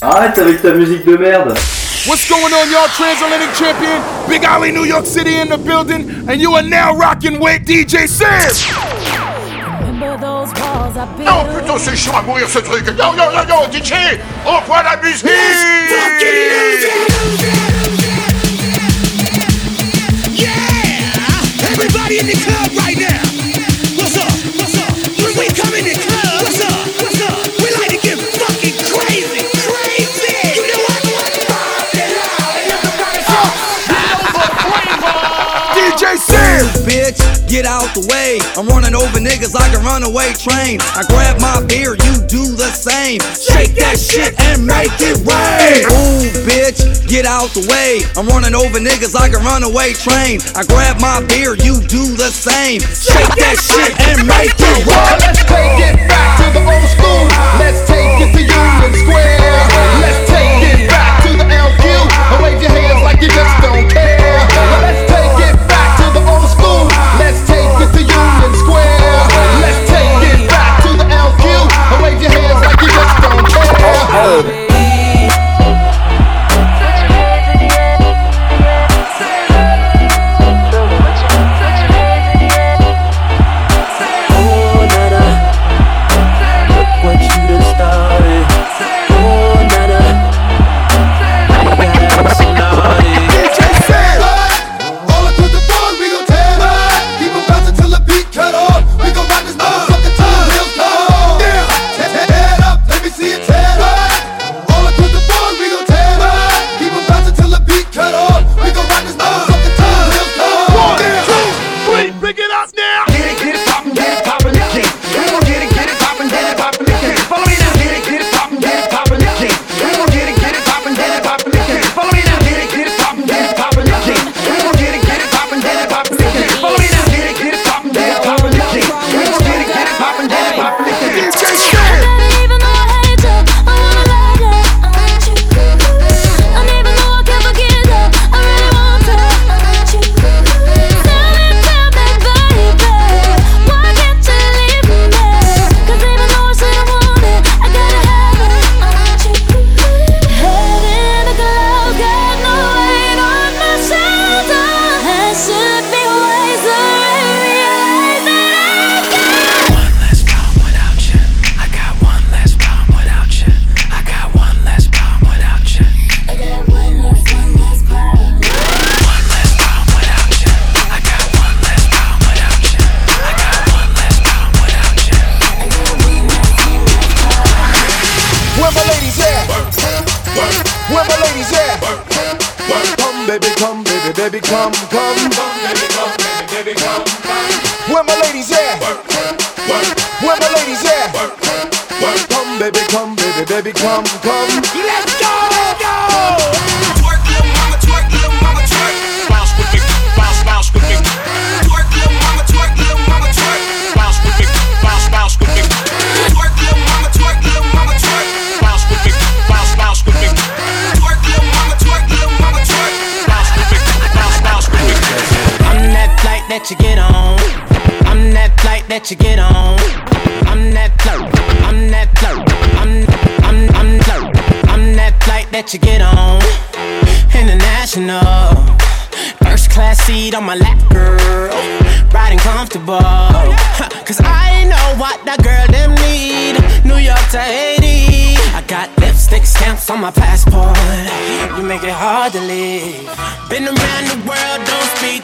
Arrête avec ta musique de merde. What's going on, y'all? Transatlantic champion, Big Ali, New York City in the building, and you are now rocking with DJ Sam. Non, plutôt c'est chaud à mourir ce truc. Non, non, non, non, DJ, on voit la musique. Yeah, Everybody in the club right now. What's up? What's up? When we come in the club, what's up? bitch, get out the way. I'm running over niggas like a runaway train. I grab my beer, you do the same. Shake that shit and make it rain. Ooh, bitch, get out the way. I'm running over niggas like a runaway train. I grab my beer, you do the same. Shake that shit and make it rain. Let's take it back to the old school. Let's take it to Union Square. Let's take it back to the LQ. Wave your hands like you just don't care. Let's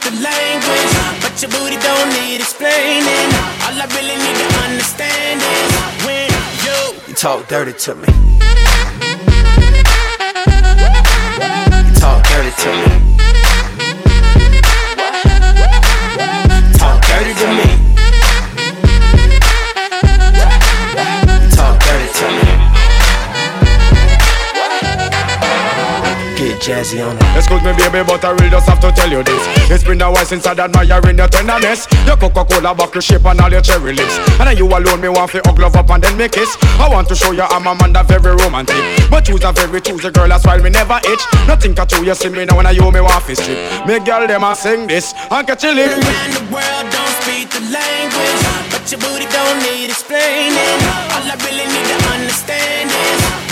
the language, but your booty don't need explaining. All I really need to understand is when you, you talk dirty to me. You talk dirty to me. Jersey on it. Excuse me, baby, but I really just have to tell you this. It's been a while since I admired your tenderness. Your Coca Cola bottle shape and all your cherry lips. And then you alone, me want to hug love up and then make kiss. I want to show you I'm a man that very romantic. But you's a very choosy girl, that's why we never itch. Nothing can you, you see me now when I you me want to strip. Me girl, them I sing this and catch a lip. Around the world, don't speak the language. But your booty don't need explaining. All I really need to understand is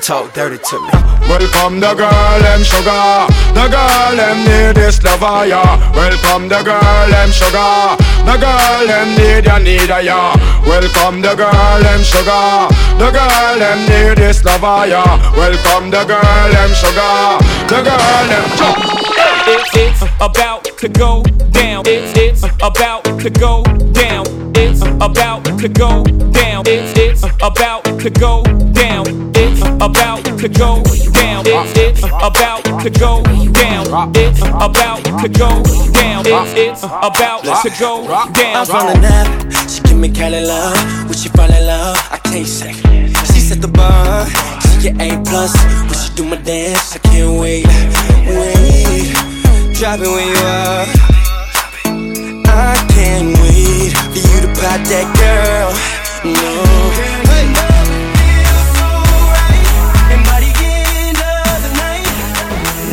talk dirty to me. Welcome the girl, them sugar. The girl, them need this lover, yeah. Welcome the girl, them sugar. The girl, them need ya, need yeah. Welcome the girl, them sugar. The girl, them need this lover, yeah. Welcome the girl, them sugar. The girl, them It's, it's about to go down. It's, it's about to go down. It's about to go down. It's, it's about to go down. It's about to go down. It's, it's about to go down. It's about to go down. It's, it's about to go down. I'm the nap. She give me Cali love. When she fall in love, I can't say. She set the bar. Get A plus. When she do my dance, I can't wait. Wait. Drop it when you are. I can't wait for you to pop that girl. No.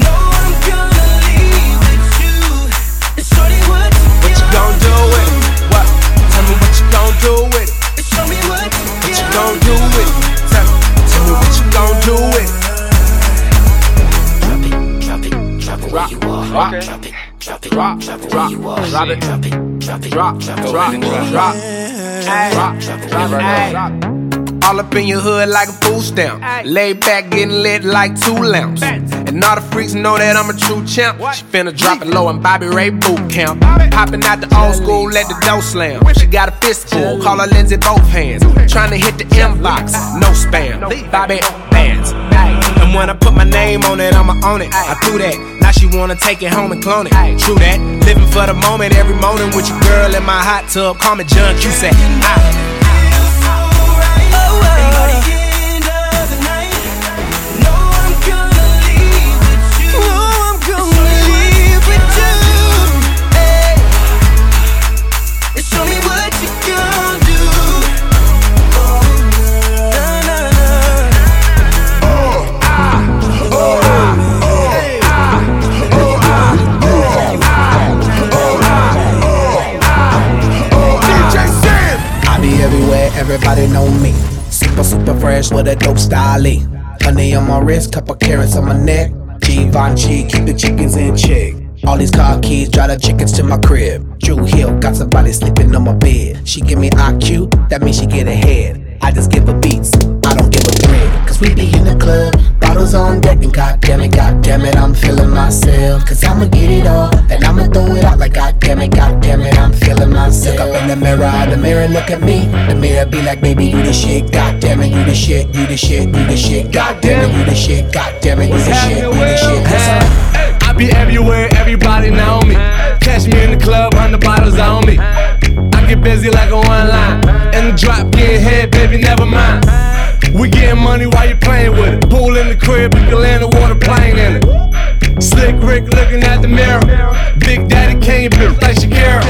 One gonna leave with you. And show me what you got. What you gon' do it? It where you are. Drop it, drop it, drop it where you are. Drop it, drop it, drop it, drop, drop, drop, drop, drop, drop, drop, drop. All up in your hood like a food stamp. Lay back, getting lit like two lamps. And all the freaks know that I'm a true champ. She finna drop it low in Bobby Ray boot camp. Popping out the old school, let the door slam. She got a fistful, call her Lindsay both hands. Trying to hit the inbox, no spam. Bobby bands. And when I put my name on it, I'ma own it. I threw that. Now she wanna take it home and clone it. True that. Living for the moment, every morning with your girl in my hot tub. Call me John Cusack. I, I everybody know me. Super, super fresh with a dope style. Honey on my wrist, couple carrots on my neck. Givenchy, keep the chickens in check. All these car keys, drive the chickens to my crib. Drew Hill, got somebody sleeping on my bed. She give me IQ, that means she get ahead. I just give a beats, I don't give a thread. Cause we be in the club, bottles on deck, and goddamn it, goddamn it, I'm feeling myself. Cause I'ma get it all, and I'ma throw it out like goddamn it, goddamn it, I'm feeling myself. Look up in the mirror, the mirror look at me. The mirror be like, baby, you the shit, goddamn it, you the shit, you the shit, you the shit, goddamn it, you the shit, goddamn it, you the shit, you the shit. I be everywhere, everybody know me. Catch me in the club, hundred bottles on me. Get busy like a one line. In the drop, get head, baby, never mind. We getting money while you playing with it. Pool in the crib, we can land a water plane in it. Slick Rick looking at the mirror. Big Daddy Kane, bitch like Shakira.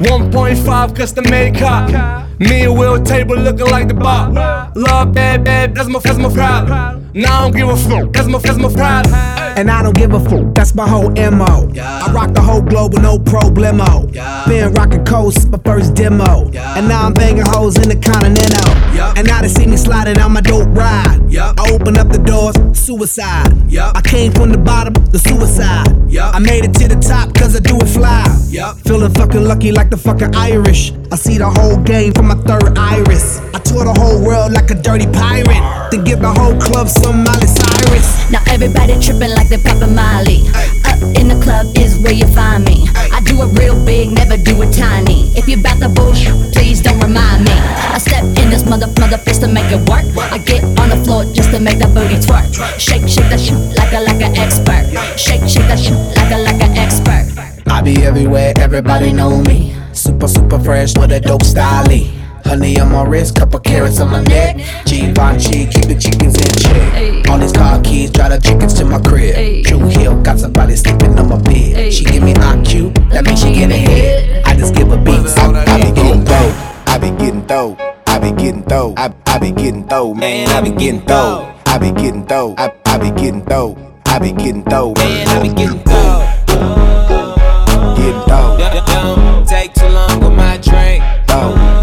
1.5 custom made car. Me and Will table looking like the bar. Love bad, bad, that's my, that's my problem. Now I don't give a fuck, that's my, that's my problem. And I don't give a fuck, that's my whole MO. I rock the whole globe with no problemo. Been rocking coast, my first demo. And now I'm banging hoes in the Continental. And now they see me sliding on my dope ride. I open up the doors, suicide. I came from the bottom, the suicide. I made it to the top cause I do it fly. Feeling fucking lucky like the fucking Irish. I see the whole game from my third iris. I tour the whole world like a dirty pirate. Then give the whole club some Miley Cyrus. Now everybody tripping like they poppin' Molly. Up in the club is where you find me. I do it real big, never do it tiny. If you bout the bullshit, please don't remind me. I step in this mother mother to make it work. I get on the floor just to make that booty twerk. Shake, shake that shit like a like an expert. Shake, shake that shit like a like an expert. I be everywhere, everybody know me. Super, super fresh with a dope style. Honey on my wrist, couple carrots on my neck. Givenchy, keep the chickens in check. All these car keys, drive the chickens to my crib. True Hill, got somebody sleeping on my bed. She give me IQ, that means she get ahead. I just give her beats, I, I be getting dope. I be getting dope. I be getting dope. I, I be getting dope, man. I be getting dope. I be getting dope. I, I be getting dope. I be getting dope, man. I be getting dope. Getting dope. Don't take too long with my drink. Dope.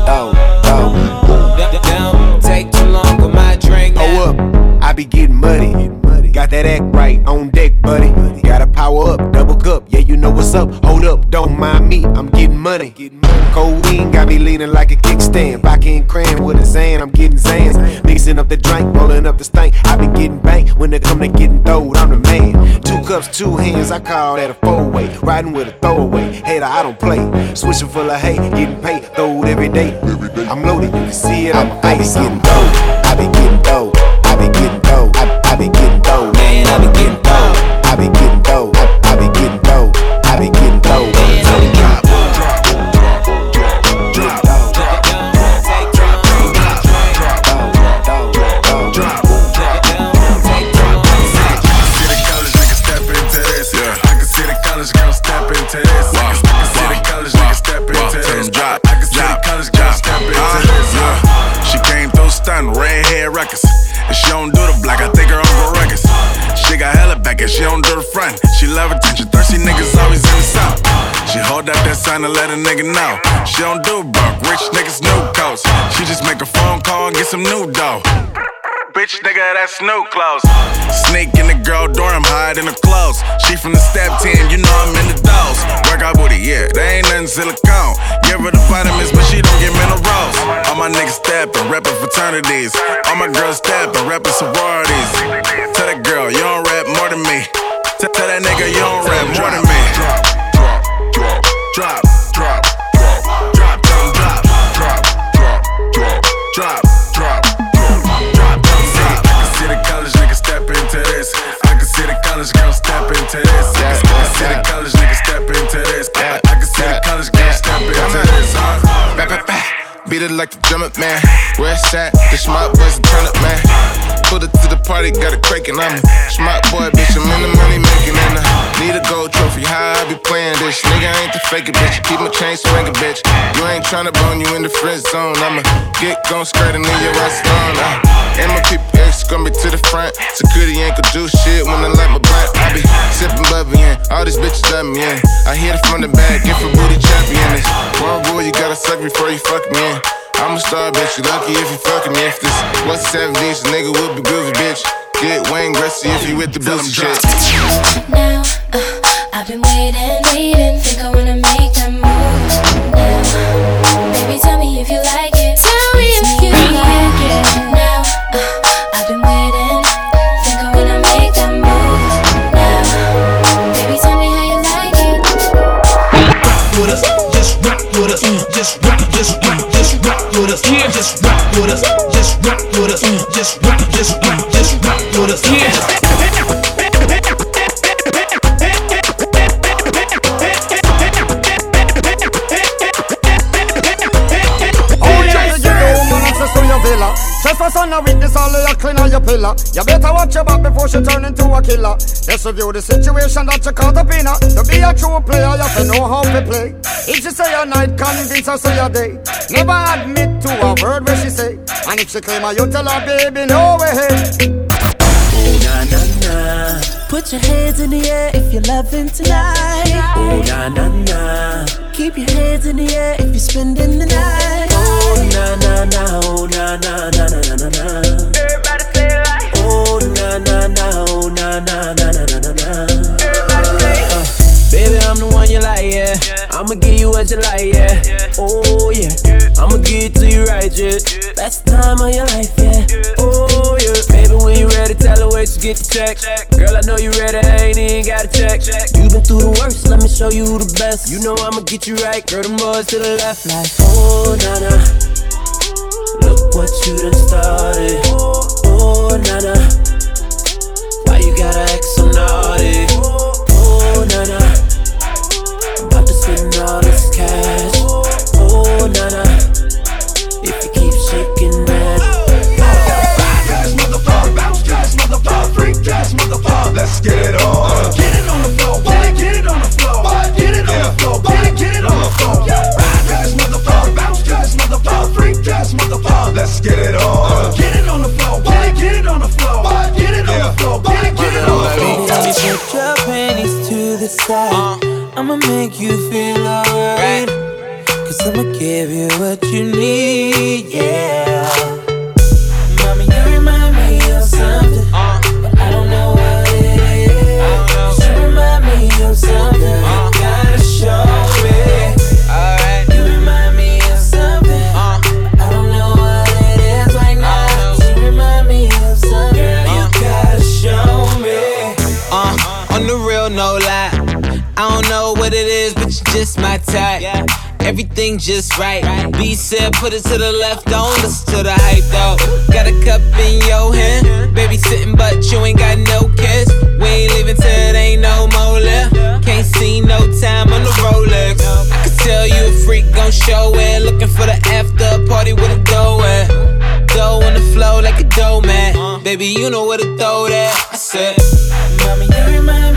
Be getting muddy. Got that act right on deck, buddy. Gotta power up, double cup. Yeah, you know what's up. Hold up, don't mind me. I'm getting money. Codeine got me leaning like a kickstand. Backy and cram with a Zan. I'm getting Zans. Mixing up the drink, rolling up the stank. I be getting banked when it come to getting throwed. I'm the man. Two cups, two hands. I call that a four way. Riding with a throwaway. Hater, I don't play. Switching full of hate, getting paid. Throwed every day. I'm loaded, you can see it on my I be face. getting dope. I be getting dope. I be getting dough. I, I been getting dough. Man, I been getting dough. I been getting hold up that sign to let a nigga know. She don't do broke, rich niggas new coats. She just make a phone call and get some new dough. Bitch, nigga, that's new clothes. Sneak in the girl dorm, hide in the clothes. She from the step team, you know I'm in the dolls. Work out booty, yeah, they ain't nothing silicone. Give her the vitamins, but she don't get minerals. All my niggas steppin', reppin' fraternities. All my girls steppin', reppin' sororities. Tell that girl, you don't rap more than me. Tell that nigga, you don't rap more than me. Beat it like the drum up, man. West side, the smart boys and turn up, man. Put it to the party, got it cranking. I'm a smart boy, bitch. I'm in the money making, and I need a gold trophy. How I be playing this? Nigga ain't the fake it, bitch. Keep my chain swinging, bitch. You ain't tryna bone you in the friend zone. I'ma get gon' skirting in your ass on. And my people X gon' be to the front. Security ain't gon' do shit when I light my blunt. I be sipping bubbly, yeah. All these bitches love me, yeah. I hit it from the back, get for booty champion. This one rule, you gotta suck before you fuck me in. I'm a star, bitch. You lucky if you fucking me. If this was seven inch, nigga would be groovy, bitch. Get Wayne Gretzky if you with the boozy shit. Now, uh, I've been waiting, waiting. Think I wanna make that move. Now, baby, tell me if you like with us, just rock with us, just rock with us, just rock, just rock, just rock with us. Just for son of witness, all of you clean on your pillar. You better watch your back before she turn into a killer. Let's review the situation that you caught up in. her. To be a true player, you have to know how to play. If she say a night, convince her say a day. Never admit to a word where she say. And if she claim her, you tell her, baby, no way. na na na. Put your hands in the air if you're loving tonight. Oh na na na. Keep your hands in the air if you're spending the night. Oh na na na. Oh na na na na na na. Everybody say it like. Oh na na na. Oh na na na na na na. Everybody say. Baby, I'm the one you like, yeah. I'ma give you what you like, yeah. Oh yeah. I'ma give it to you right, yeah. Best time of your life, yeah. You ready, tell her where to get the check. Girl, I know you ready, I ain't even got to check. You been through the worst, let me show you the best. You know I'ma get you right, girl, them boys to the left, like oh na na. Look what you done started. Oh na na. Why you gotta act so naughty? Oh na na. I'm about to spend all this cash. motherfucker. Let's get it on. Get it on the floor. What? Get it on the floor. What? Get it on the floor. What? Get it, get it on the floor. Ride this motherfucker. Bounce to this motherfucker. Freak this motherfucker. Let's get it on. Get it on the floor. What? Get it on the floor. What? Get it on the floor. Get it, get it on the floor. Baby, put your panties to the side. I'ma make you feel alright. Cause I'ma give you what you need, yeah. Just my type. Everything just right. B said, put it to the left, don't listen to the hype though. Got a cup in your hand, baby sitting, but you ain't got no kiss. We ain't leaving till it ain't no more left. Can't see no time on the Rolex. I can tell you a freak gon' show it. Looking for the after party with a dough at. Dough on the flow like a dough man. Baby, you know where to throw that. I said, Mommy, you remind me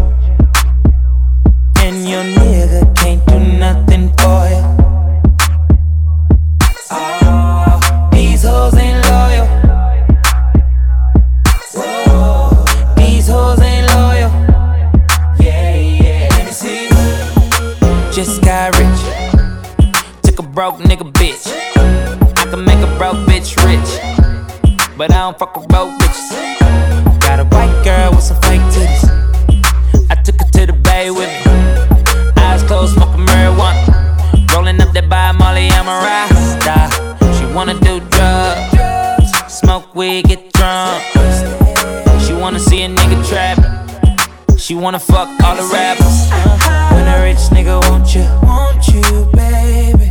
and your nigga can't do nothing for you. Oh, these hoes ain't loyal. Whoa, these hoes ain't loyal. Yeah, yeah. Let me see. Just got rich. Took a broke nigga bitch. I can make a broke bitch rich. But I don't fuck with broke bitches. Got a white girl with some fake titties. I took her to the bay with Molly, I'm a rasta. She wanna do drugs, smoke weed, get drunk. She wanna see a nigga trapping. She wanna fuck all the rappers. When a rich nigga want you, want you, baby.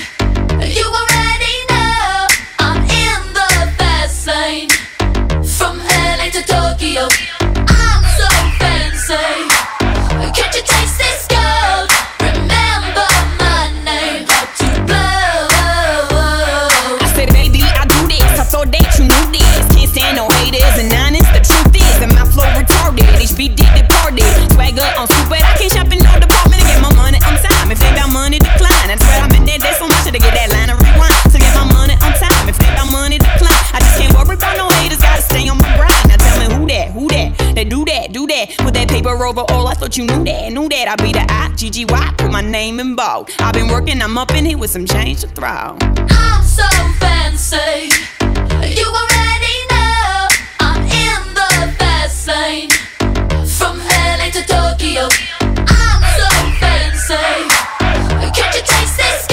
You already thought you knew that, knew that. I'd be the I, G-G-Y, put my name in bold. I've been working, I'm up in here with some change to throw. I'm so fancy. You already know I'm in the fast lane. From LA to Tokyo, I'm so fancy. Can't you taste this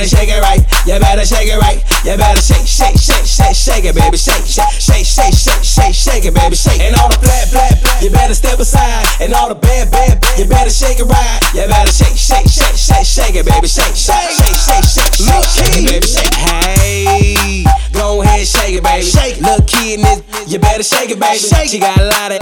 better shake it right, you better shake it right, you better shake, shake, shake, shake, shake it, baby, shake, shake, shake, shake, shake, shake, shake it, baby, shake. And all the flat, flat, flat, you better step aside, and all the bad, bad, you better shake it right, you better shake, shake, shake, shake, shake it, baby, shake, shake, shake, shake, shake, shake, shake it, baby, shake. Hey, go ahead, shake it, baby. Shake, little kid this, you better shake it, baby. Shake. She got a lot of,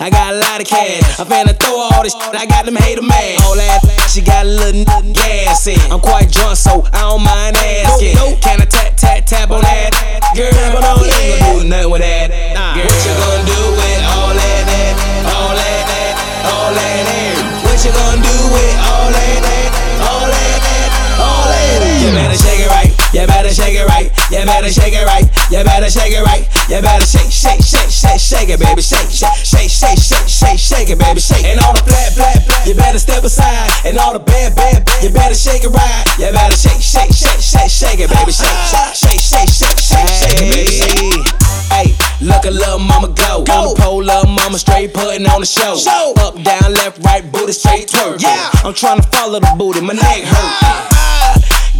I got a lot of cash. I'm finna throw all this, I got them hater mad. All that, she got a little n- gas in. I'm quite drunk, so I don't mind asking. Can I tap, tap, tap on that? Girl, but I ain't gonna do nothing with that. Girl, what you gonna do with all that, that, all that, that, all that, that? What you gonna do with all that, that, all that, that, all that, that? You better shake it right. You better shake it right. You better shake it right. You better shake it right. You better shake, shake, shake, shake, shake it, baby. Shake, shake, shake, shake, shake, shake, shake it, baby. Shake. And all the flat, flat, flat. You better step aside. And all the bad, bad, you better shake it right. You better shake, shake, shake, shake, shake it, baby. Shake, shake, shake, shake, shake, shake, shake it, baby. Shake. Hey, look at little mama go. On the pole, little mama straight putting on the show. Up, down, left, right, booty straight twerk. Yeah, I'm trying to follow the booty. My neck hurt.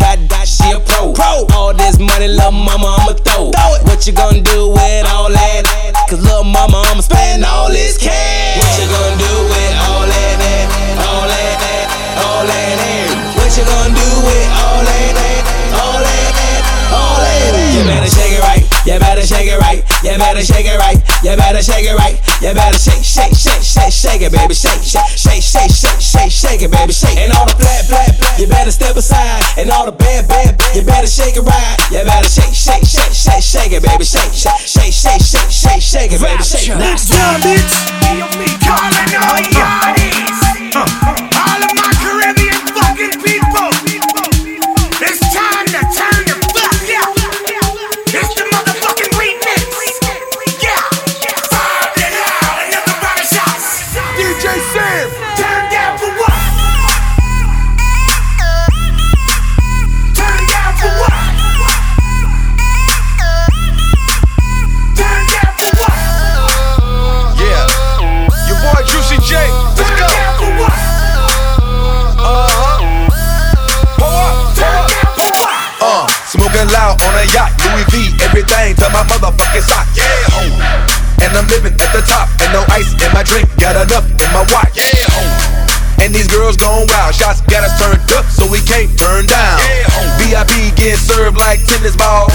Got that she a pro. pro. All this money, little mama, I'ma throw. throw it. What you gonna do with all that? Cause little mama, I'ma spend all this cash. What you gonna do with all that? all that, all that? What you gonna do with all that? all that, all that? You better shake it right. You better shake it right. You better shake it right. You better shake it right. You better shake, shake, shake, shake, shake it, baby. Shake, shake, shake, shake, shake, shake, shake it, baby. Shake. And all the flat, flat, flat. You better step aside. And all the bad, bad, you better shake it right. You better shake, shake, shake, shake, shake it, baby. Shake, shake, shake, shake, shake, shake, shake it, baby. Shake. Next time, bitch. Calling all yardies. All of everything to my motherfucking sock. Yeah, home. And I'm living at the top, and no ice in my drink, got enough in my watch. Yeah, home. And these girls going wild, shots got us turned up, so we can't turn down. Yeah, home. VIP getting served like tennis balls.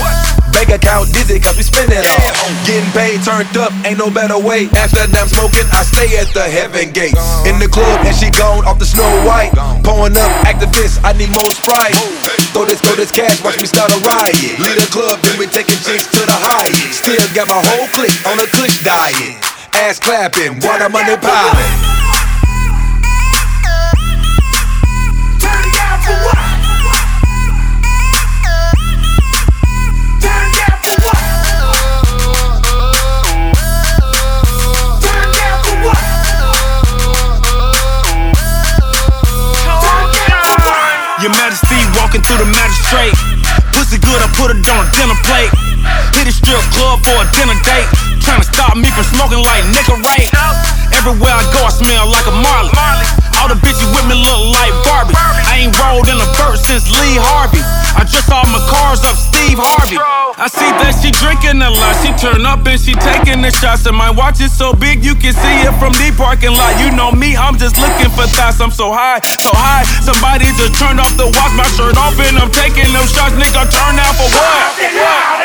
Bank account dizzy, cause we spend it all. Getting paid, turned up, ain't no better way. After I'm smoking, I stay at the heaven gates. In the club, and she gone off the snow white. Pouring up Actavis, I need more sprite. Throw this, throw this cash, watch me start a riot. Lead a club, then we taking chicks to the highest. Still got my whole clique on a kush diet. Ass clapping, water money piling. Turn down for what? Turn down for what? Turn down for what? Turn down for what? your majesty, through the magistrate. Pussy good, I put it on a dinner plate. Hit a strip club for a dinner date. Trying to stop me from smoking like nigga. Everywhere I go, I smell like a Marley. All the bitches with me look like Barbie. I ain't rolled in a bird since Lee Harvey. I just all my cars up Steve Harvey. I see that she drinking a lot. She turn up and she taking the shots. And my watch is so big you can see it from the parking lot. You know me, I'm just looking for thoughts. I'm so high, so high. Somebody just turned off the watch, my shirt off, and I'm taking them shots. Nigga, turn out for what?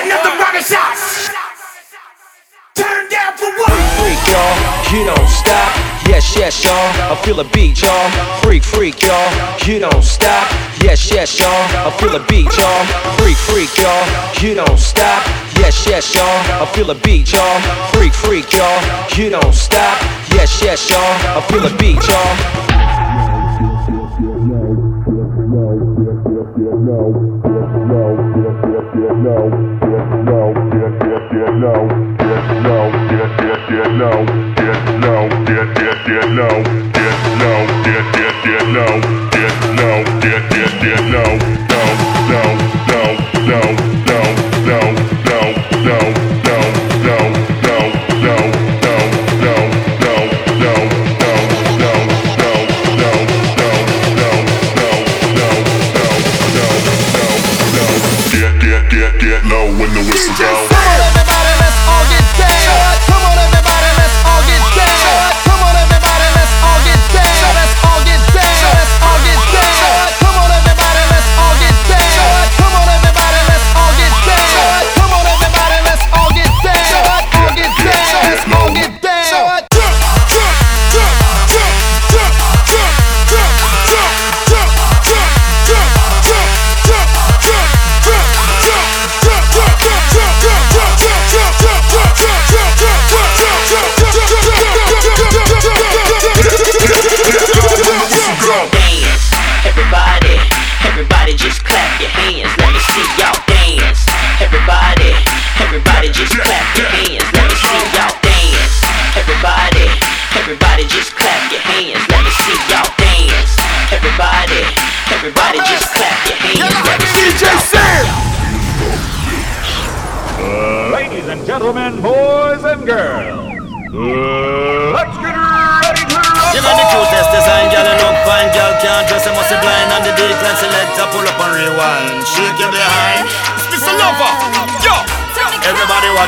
Another round of shots. Turn down for what? Freak, y'all, you don't stop. Yes, yes, y'all, I feel a beat, y'all. Freak, freak, y'all, you don't stop. Yes, yes, y'all, I feel a beat, y'all. Freak, freak, y'all, you don't stop. Yes, yes, y'all, I feel a beat, y'all. Freak, freak, y'all, you don't stop. Yes, yes, y'all, I feel a beat, y'all. Get, get, get, low, get low when the whistle goes.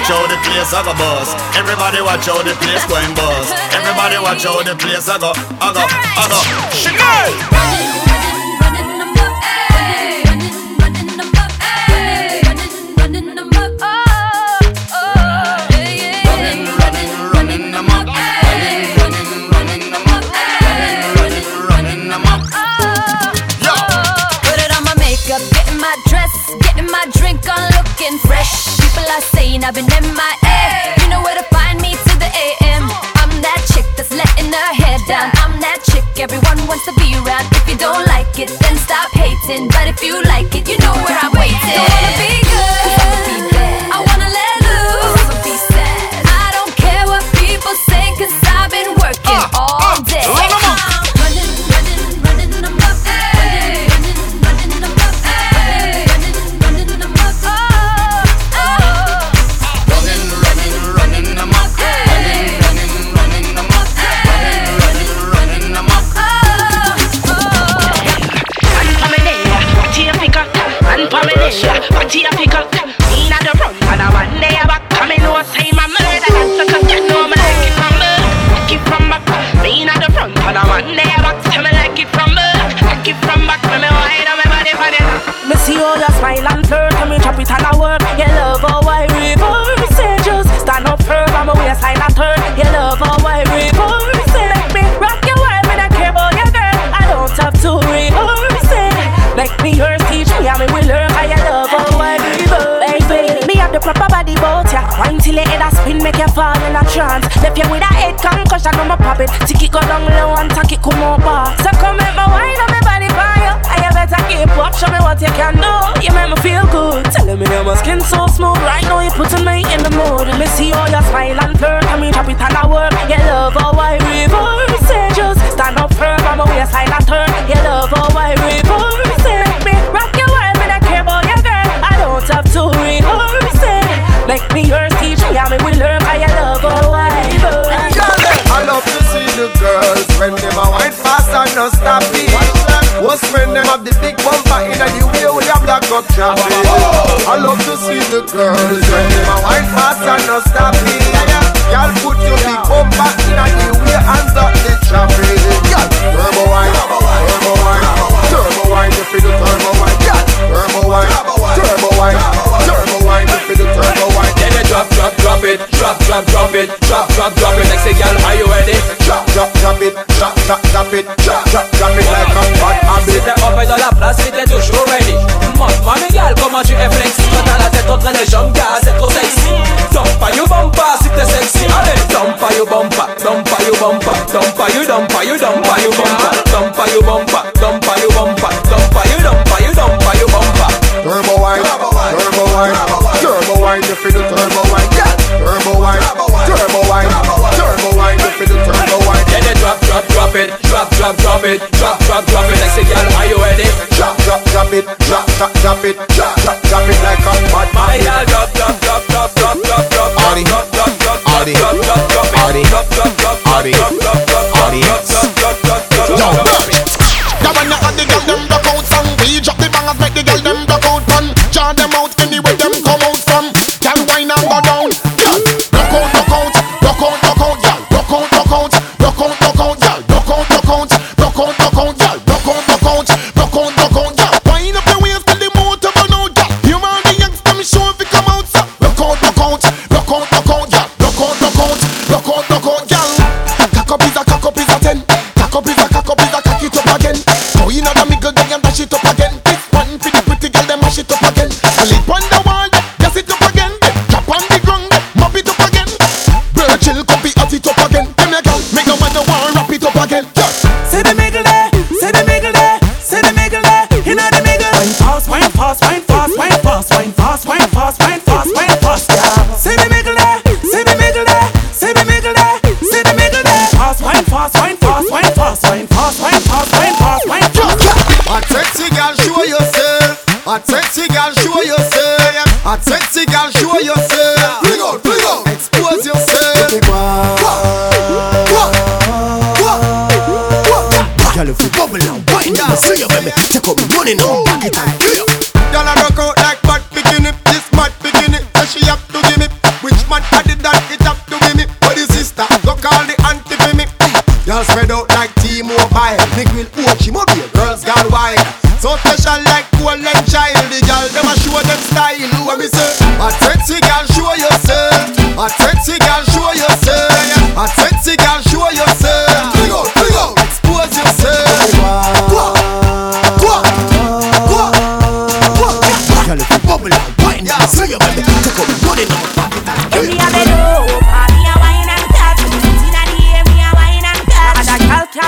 Watch how the place I go bust. Everybody watch how the place going bust. Everybody watch how the place I go, I go, I go. Chanel! I've been MIA. You know where to find me to the AM. I'm that chick that's letting her hair down. I'm that chick everyone wants to be around. If you don't like it, then stop hating. But if you like it, you know where I'm waiting. Don't wanna be good. I wanna let loose. I don't care what people say, cause I've been working all day. When them have the big bumper in the way with a black up traffic. I love to see the girls when them a wine fast and no stopping. Y'all put your big bumper in the way and stop the traffic. Turbo wine, turbo wine, turbo wine, turbo wine, you feel turbo wine. Turbo wine, turbo wine, turbo wine, turbo. Drop, drop, drop it, drop, drop, drop it, drop, drop, drop it. Next girl, are you ready? Drop, drop, drop it, drop, drop, drop it, drop, drop, drop it like a hot habit. C'était en paix dans la place, c'était toujours ready. Montre-moi, mes gars, comment tu es flexi. Quand t'as la tête entre les jambes, gars, c'est trop sexy. Dump pas, you bump pas, si t'es sexy. Allez, dump you bump pas, dump pas, you bump pas, dump pas, you dump pas, you dump pas, you bump pas, dump pas, you bump pas, dump pas, you bump pas, dump pas, you dump pas, you dump pas, you bump. Turbo wine, turbo wine, turbo wine wine, you feel the turbo wine, yeah. Turbo wine, turbo wine, turbo wine, you feel the turbo wine. Yeah, yeah, drop, drop, drop it, drop, drop, drop it, drop, drop, drop it. I say, girl, are you ready? Drop, drop, drop it, drop, drop, drop it, drop, drop, drop it like a bad. My girl, drop, drop.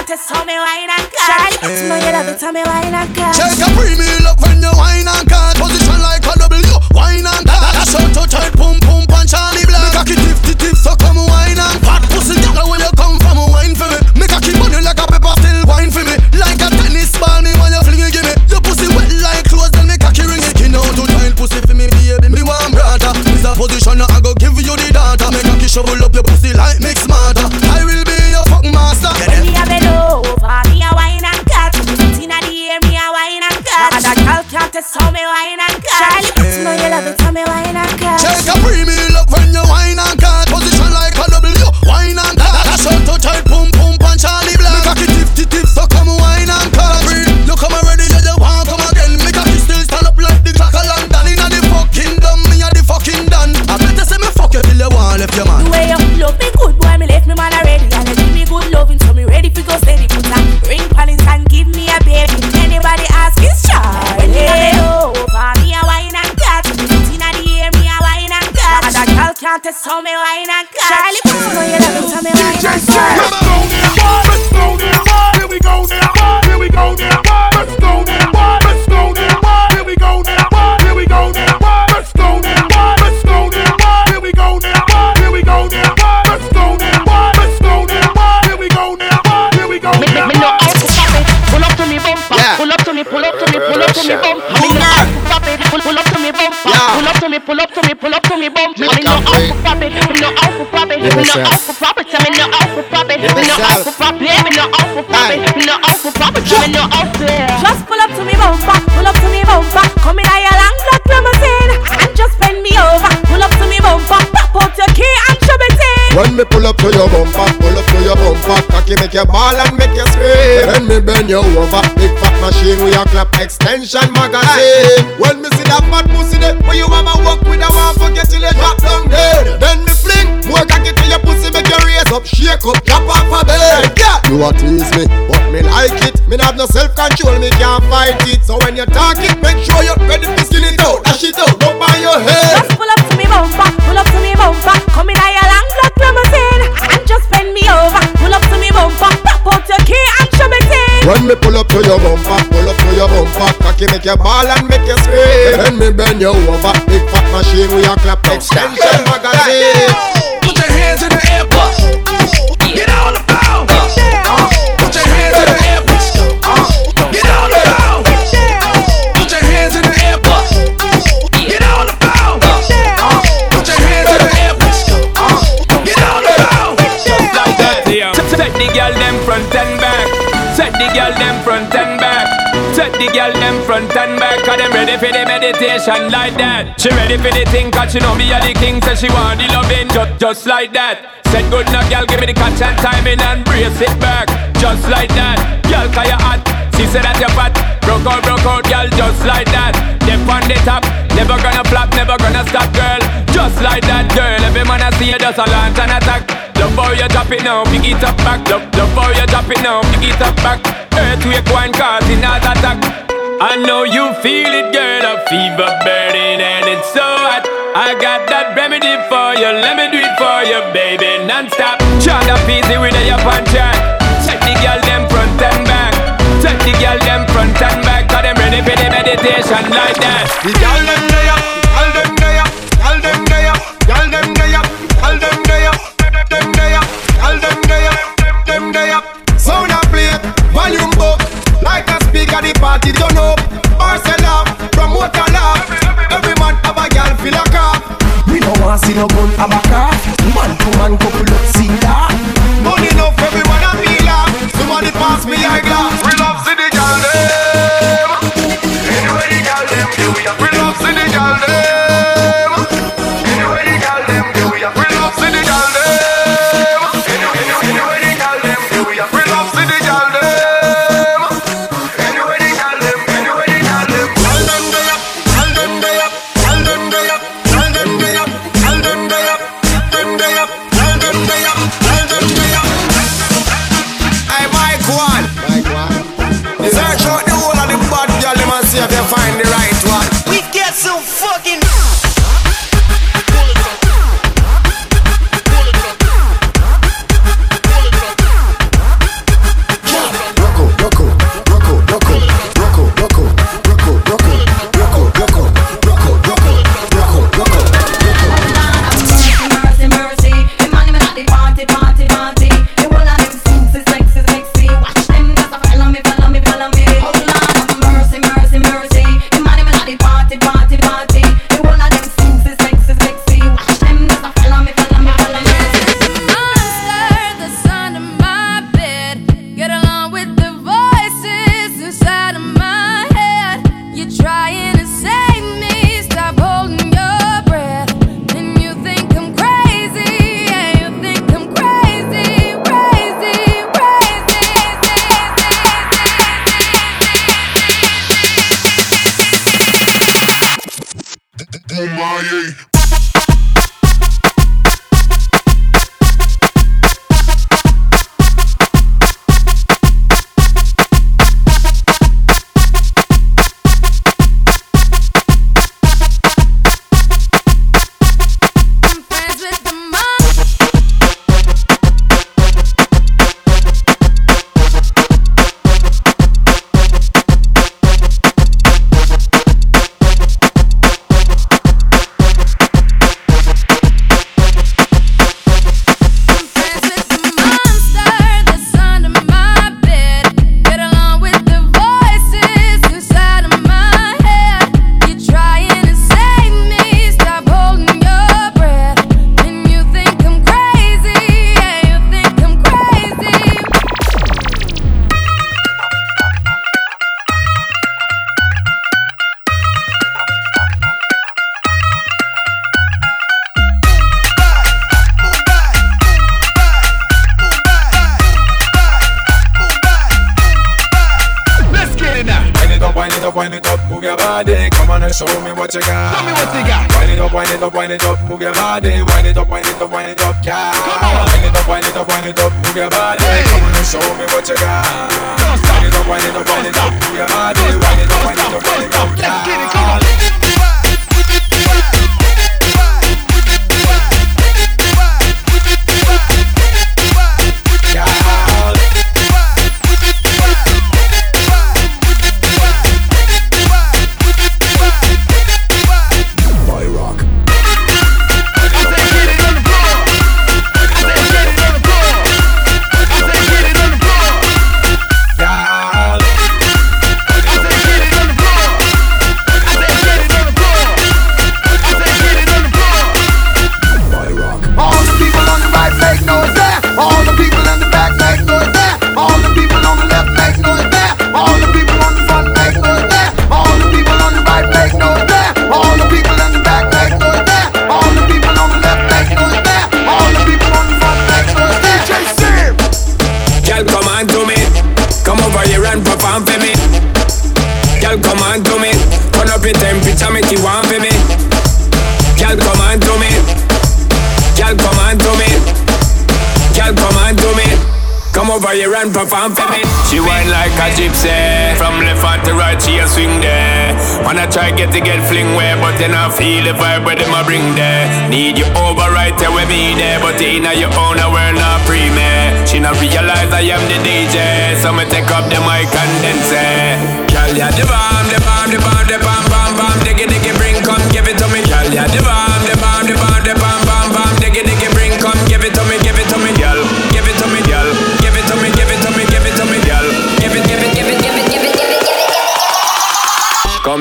hottest, me know you love it, so me wine and cut. Take a premium look when you wine and cut. Position like a W, wine and cut. That's how to tight, pump, pump, on Charlie Black. Make a kid tip, tip, so come wine and cut. Pussy down when you come from wine for me. Make a kid money like a pepper, still wine for me. Like a tennis ball, me when you fling it, give me. Your pussy wet like clothes, then make a kid ring. Skin out to tight, pussy for me, baby. Me want brother. This a position, I go give you the data. Make a kid shovel up your pussy like We off for profit, tell me no off for profit. We off for profit, we know off for profit. We off for profit, tell me no off for Just pull up to me bumper, pull up to me bumper. Come in your long black limousine and just bend me over. Pull up to me bumper, pop out your key and show me in. When me pull up to your bumper, pull up to your bumper. Cocky make your ball and make you scream. When me bend you over, big fat machine with your clap extension magazine. When me see that fat pussy there, where you mama up, shake up, drop off a bed. Yeah, you a tease me, but me like it. Me not have no self control, me can't fight it. So when you talk it, make sure you're ready to skin it out, dash it out, go by your head. Just pull up to me bumper, pull up to me bumper. Come in your long black limousine and just bend me over. Pull up to me bumper, pop out your key and show me thing. When me pull up to your bumper, pull up to your bumper, cocky make you ball and make you scream. Then me bend you over, big fat machine with your clap extension magazine. The girl them front and back. Set the girl them front and back. Set the girl them front and back. Cause them ready for the meditation like that. She ready for the thing cause she know me a the king. Say she want the loving just, just like that. Said good now girl give me the catch and timing and brace it back. Just like that. Girl cause you hot. She said that you fat. Broke out, broke out girl just like that. Dip on the top. Never gonna flop, never gonna stop girl. Just like that girl. Every man I see you just a launch and attack. Love how you drop it now, pick it up back. Love, love how you drop it now, pick it up back. Earthquake one causing heart attack. I know you feel it, girl. A fever burning and it's so hot. I got that remedy for you. Let me do it for you, baby, non-stop. Try the easy with a up on track. Check the girl them front and back. Check the girl them front and back. Cause them ready for the meditation like that. The girl them there, see no gun a car. Man to man couple up see that. Money enough, everyone a feel up. Ah. Somebody pass me a glass.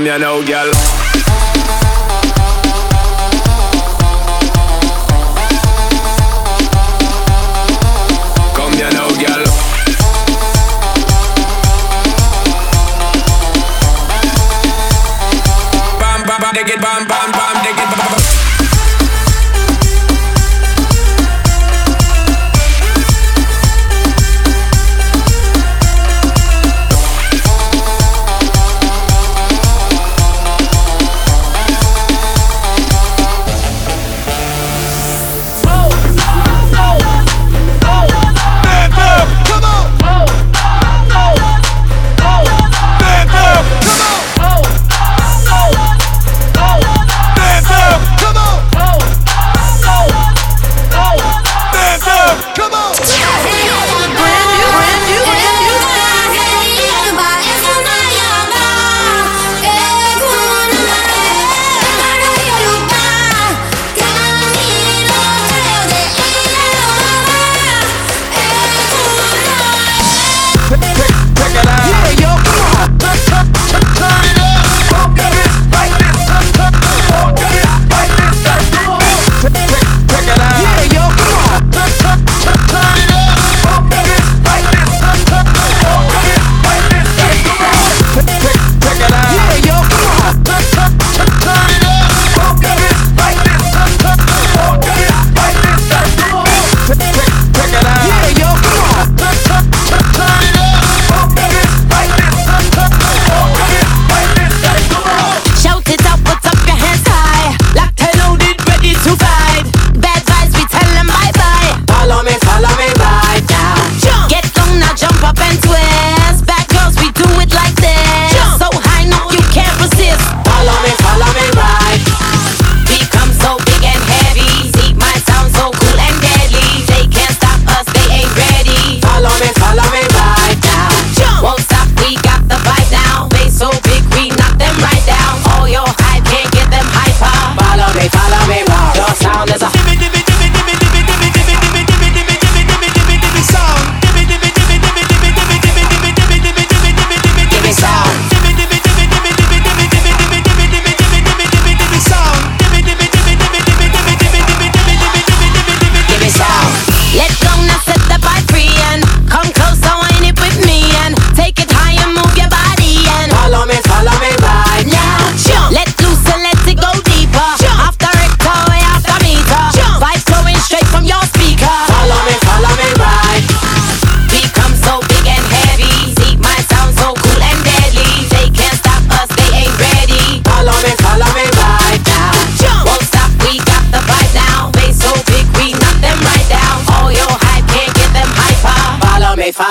It. Come here now, girl.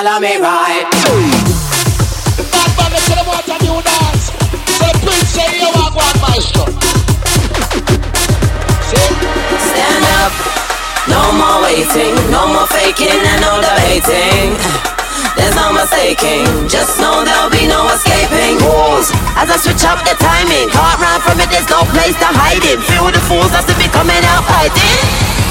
follow me right. Stand up. No more waiting, no more faking and no debating. There's no mistaking, just know there'll be no escaping Rules, as I switch up the timing Can't run from it, there's no place to hide it Feel the fools as to be coming out fighting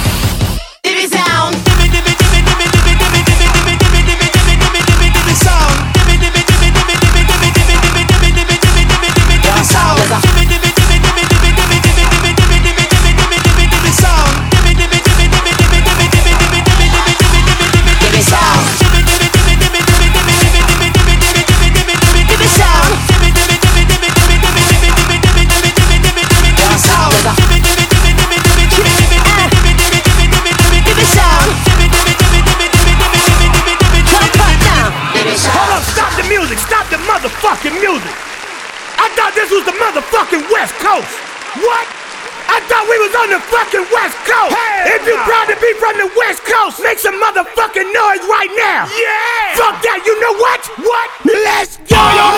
Yeah. Fuck that. You know what? What? Let's go.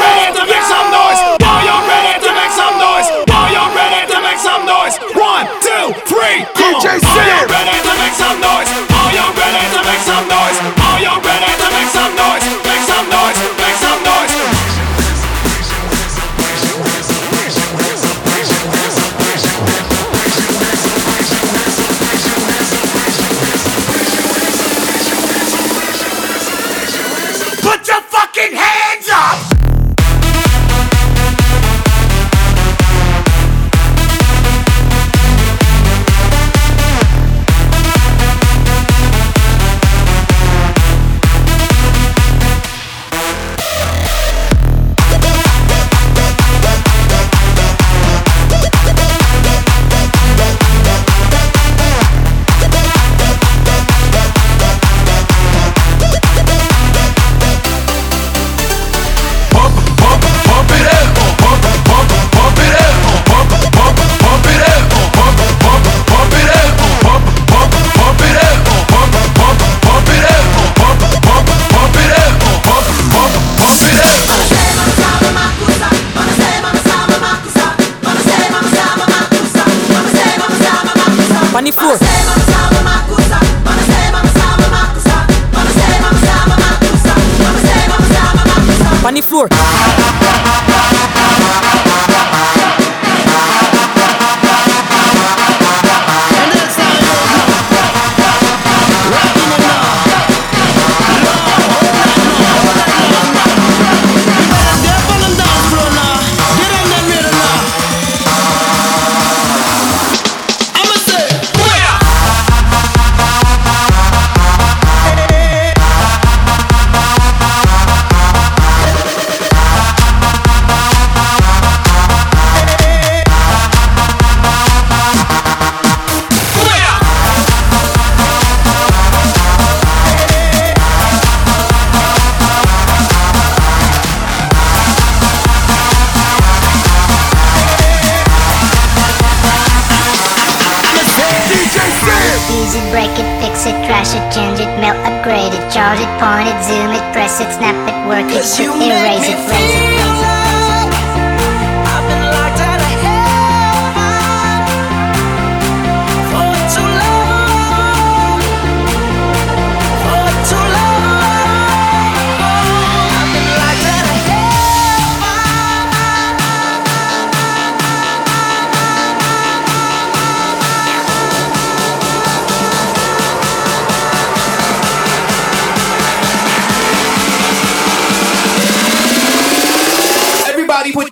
it, crash it, change it, melt, upgrade it, charge it, point it, zoom it, press it, snap it, work it, erase it, raise it.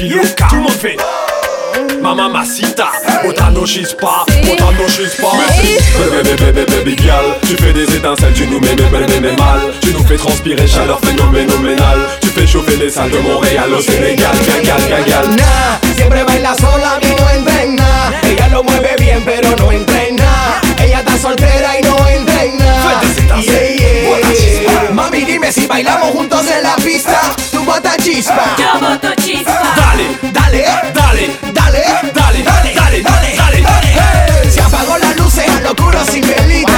Tout le monde fait Mama Masita, autant nos pas, autant nos pas. Baby tu fais des étincelles, tu nous mets, mal. Tu nous fais transpirer, chaleur phénoménale. Tu fais chauffer les salles de Montréal au Sénégal, gagal, gagal. Siempre baila sola, mi no entrena. Ella lo mueve bien, pero no entrena. Ella está soltera y no entrena. Mami, dime si bailamos juntos en la pista. Tú bota chispa. Yo boto chispa. Dale, dale, dale, dale, dale, dale, dale, dale. dale, dale. Hey. Se apagó las luces, locuro sin velita.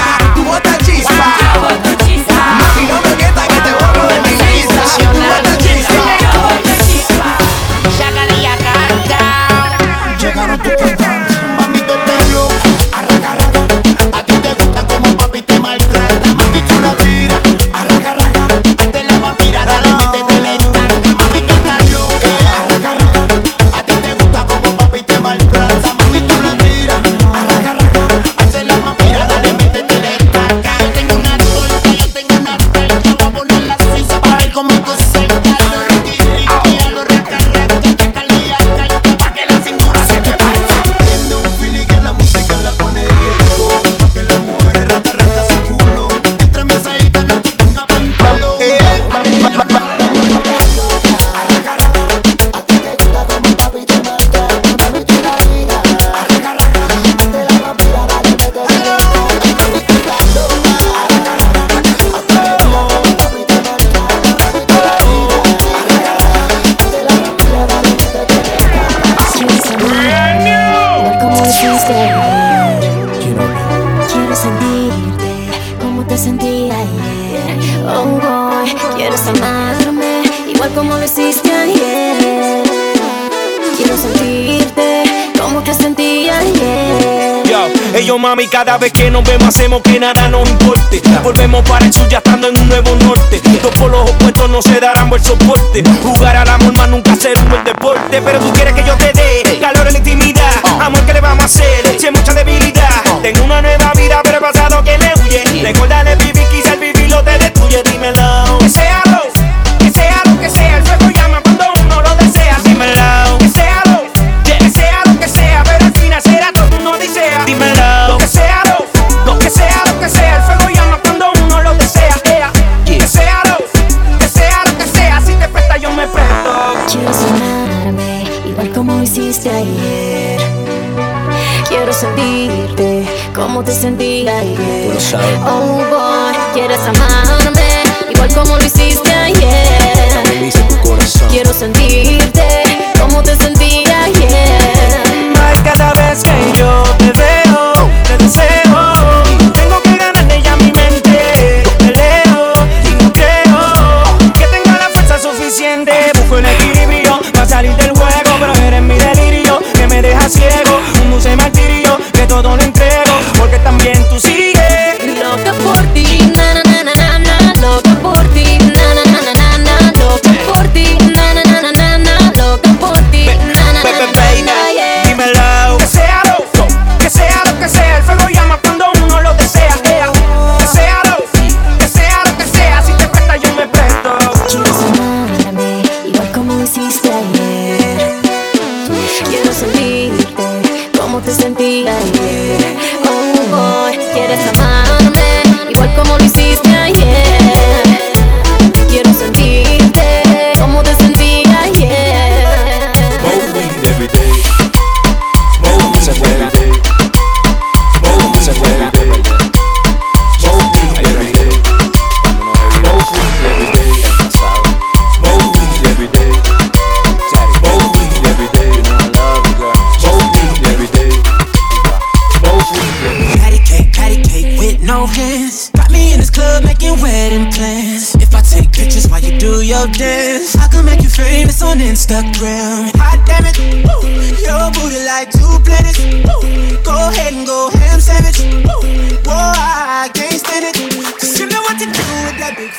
mami, cada vez que nos vemos hacemos que nada nos importe. Volvemos para el sur ya estando en un nuevo norte. Dos polos opuestos no se darán buen soporte. Jugar al amor más nunca será un buen deporte. Pero tú quieres que yo te dé calor en la intimidad. Oh. Amor, que le vamos a hacer? Si hay mucha debilidad. Oh. Tengo una nueva vida, pero el pasado que le huye. Recuérdale vivir, quizá el vivir lo te destruye. Dime la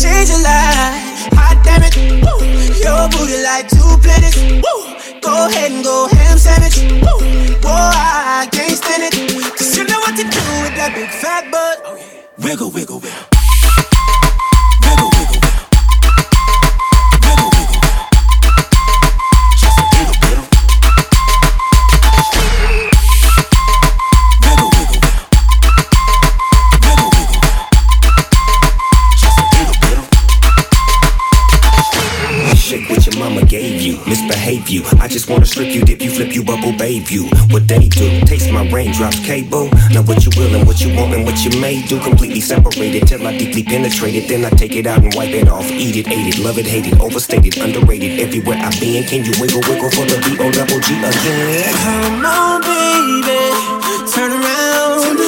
change your life. Hot damn it, woo. Your booty like two planets. Woo. Go ahead and go ham sandwich. Woo. Whoa, I can't stand it. Cause you know what to do with that big fat butt. Oh, wiggle, wiggle, wiggle. Wiggle, you, bubble you. What they do, taste my raindrops, cable. Now what you will and what you want and what you may do, completely separated till I deeply penetrate it. Then I take it out and wipe it off, eat it, ate it, love it, hate it, overstated, underrated. Everywhere I've been, can you wiggle, wiggle for the B O double G again? Come on, baby, turn around.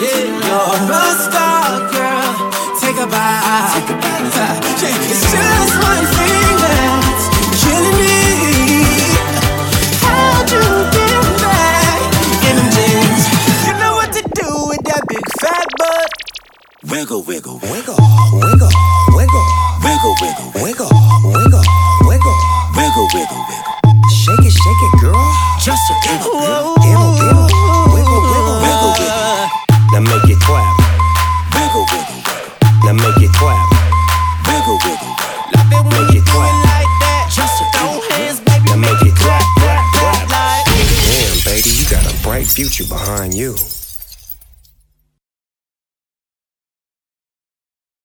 Yeah, you're a Wiggle, wiggle, wiggle, wiggle, wiggle, wiggle, wiggle, wiggle, wiggle, wiggle, wiggle, wiggle, wiggle. Shake it, shake it, girl. Just a little bit, little bit, wiggle, wiggle, wiggle, wiggle. Now make it clap, Wiggle, wiggle, wiggle. now make it clap, Wiggle, wiggle, wiggle. make it clap. Like that. Just throw hands, baby. Now make it clap, clap, clap. Like Damn, baby, you got a bright future behind you.